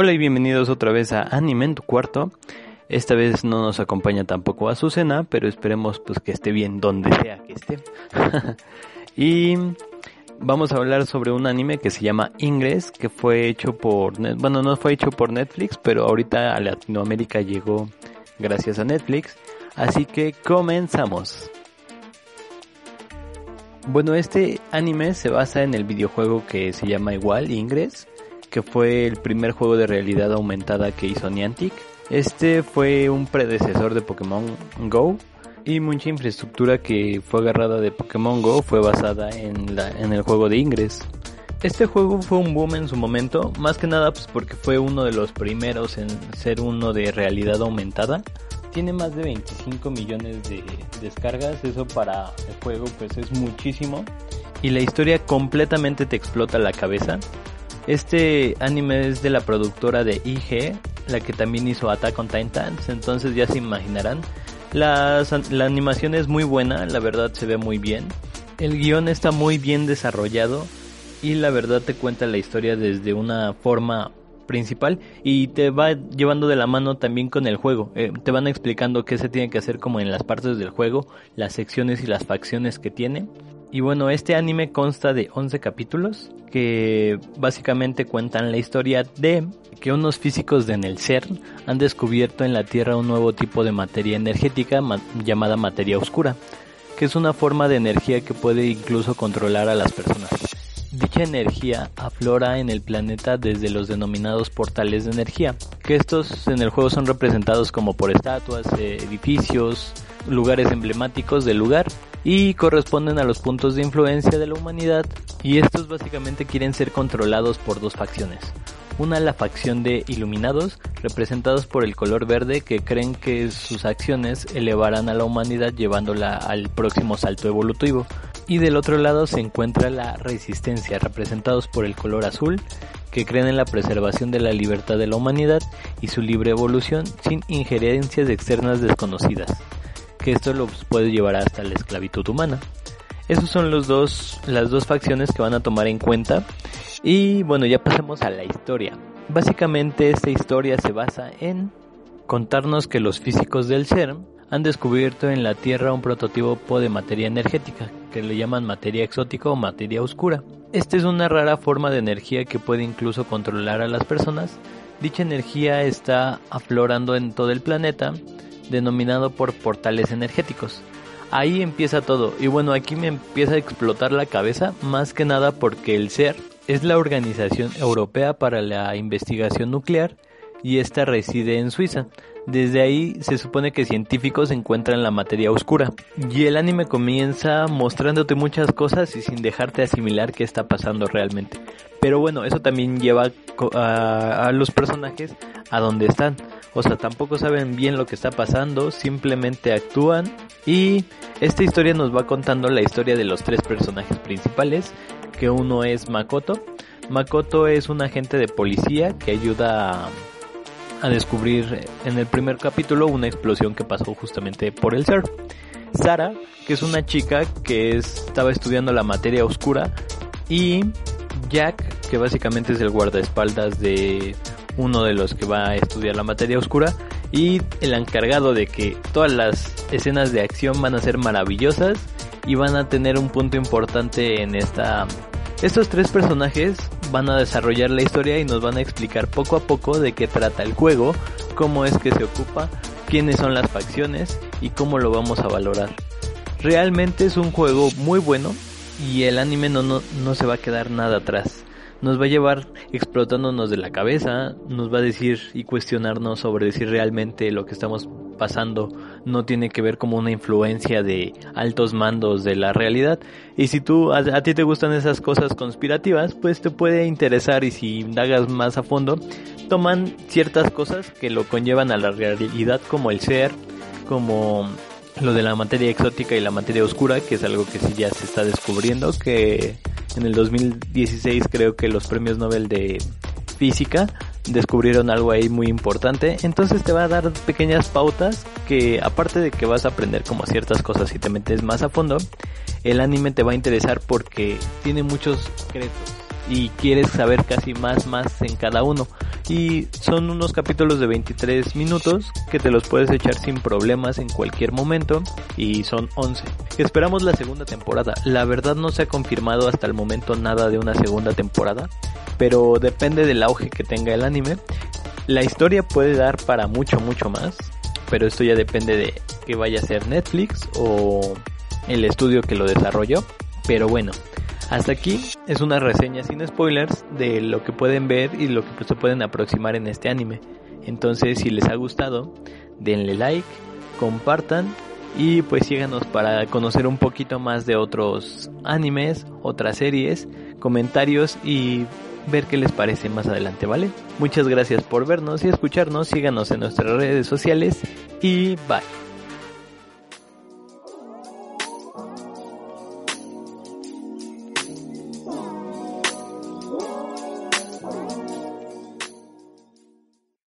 Hola y bienvenidos otra vez a Anime en tu cuarto. Esta vez no nos acompaña tampoco Azucena, pero esperemos pues que esté bien donde sea que esté. y vamos a hablar sobre un anime que se llama Ingress, que fue hecho por, bueno, no fue hecho por Netflix, pero ahorita a Latinoamérica llegó gracias a Netflix. Así que comenzamos. Bueno, este anime se basa en el videojuego que se llama igual, Ingress, que fue el primer juego de realidad aumentada que hizo Niantic. Este fue un predecesor de Pokémon Go y mucha infraestructura que fue agarrada de Pokémon Go fue basada en, la, en el juego de Ingress. Este juego fue un boom en su momento, más que nada pues porque fue uno de los primeros en ser uno de realidad aumentada. Tiene más de 25 millones de descargas, eso para el juego pues es muchísimo. Y la historia completamente te explota la cabeza. Este anime es de la productora de IG, la que también hizo Attack on Titans, entonces ya se imaginarán. la animación es muy buena, la verdad se ve muy bien. El guion está muy bien desarrollado y la verdad te cuenta la historia desde una forma principal y te va llevando de la mano también con el juego. Eh, te van explicando qué se tiene que hacer como en las partes del juego, las secciones y las facciones que tiene. Y bueno, este anime consta de 11 capítulos que básicamente cuentan la historia de que unos físicos de el CERN han descubierto en la Tierra un nuevo tipo de materia energética llamada materia oscura, que es una forma de energía que puede incluso controlar a las personas. Dicha energía aflora en el planeta desde los denominados portales de energía, que estos en el juego son representados como por estatuas, edificios, lugares emblemáticos del lugar y corresponden a los puntos de influencia de la humanidad y estos básicamente quieren ser controlados por dos facciones. Una la facción de iluminados, representados por el color verde que creen que sus acciones elevarán a la humanidad llevándola al próximo salto evolutivo. Y del otro lado se encuentra la resistencia, representados por el color azul, que creen en la preservación de la libertad de la humanidad y su libre evolución sin injerencias externas desconocidas esto los puede llevar hasta la esclavitud humana. Esos son los dos, las dos facciones que van a tomar en cuenta. Y bueno, ya pasemos a la historia. Básicamente esta historia se basa en contarnos que los físicos del CERN han descubierto en la Tierra un prototipo de materia energética, que le llaman materia exótica o materia oscura. Esta es una rara forma de energía que puede incluso controlar a las personas. Dicha energía está aflorando en todo el planeta denominado por portales energéticos. Ahí empieza todo y bueno, aquí me empieza a explotar la cabeza más que nada porque el CER es la Organización Europea para la Investigación Nuclear y esta reside en Suiza. Desde ahí se supone que científicos encuentran la materia oscura. Y el anime comienza mostrándote muchas cosas y sin dejarte asimilar qué está pasando realmente. Pero bueno, eso también lleva a, los personajes a donde están. O sea, tampoco saben bien lo que está pasando, simplemente actúan. Y esta historia nos va contando la historia de los tres personajes principales, que uno es Makoto. Makoto es un agente de policía que ayuda a, descubrir en el primer capítulo una explosión que pasó justamente por el ser. Sara, que es una chica que estaba estudiando la materia oscura. Y Jack, que básicamente es el guardaespaldas de uno de los que va a estudiar la materia oscura y el encargado de que todas las escenas de acción van a ser maravillosas y van a tener un punto importante en esta... Estos tres personajes van a desarrollar la historia y nos van a explicar poco a poco de qué trata el juego, cómo es que se ocupa, quiénes son las facciones y cómo lo vamos a valorar. Realmente es un juego muy bueno y el anime no, no, no se va a quedar nada atrás nos va a llevar explotándonos de la cabeza, nos va a decir y cuestionarnos sobre si realmente lo que estamos pasando no tiene que ver como una influencia de altos mandos de la realidad. Y si tú, a, ti te gustan esas cosas conspirativas, pues te puede interesar y si indagas más a fondo, toman ciertas cosas que lo conllevan a la realidad como el ser, como lo de la materia exótica y la materia oscura, que es algo que sí ya se está descubriendo, que en el 2016 creo que los premios Nobel de física descubrieron algo ahí muy importante. Entonces te va a dar pequeñas pautas que aparte de que vas a aprender como ciertas cosas y te metes más a fondo, el anime te va a interesar porque tiene muchos secretos. Y quieres saber casi más más en cada uno. Y son unos capítulos de 23 minutos que te los puedes echar sin problemas en cualquier momento y son 11. Esperamos la segunda temporada. La verdad no se ha confirmado hasta el momento nada de una segunda temporada, pero depende del auge que tenga el anime. La historia puede dar para mucho mucho más, pero esto ya depende de que vaya a ser Netflix o el estudio que lo desarrolló. Pero bueno, hasta aquí es una reseña sin spoilers de lo que pueden ver y lo que se pueden aproximar en este anime. Entonces, si les ha gustado, denle like, compartan y pues síganos para conocer un poquito más de otros animes, otras series, comentarios y ver qué les parece más adelante, ¿vale? Muchas gracias por vernos y escucharnos, síganos en nuestras redes sociales y bye.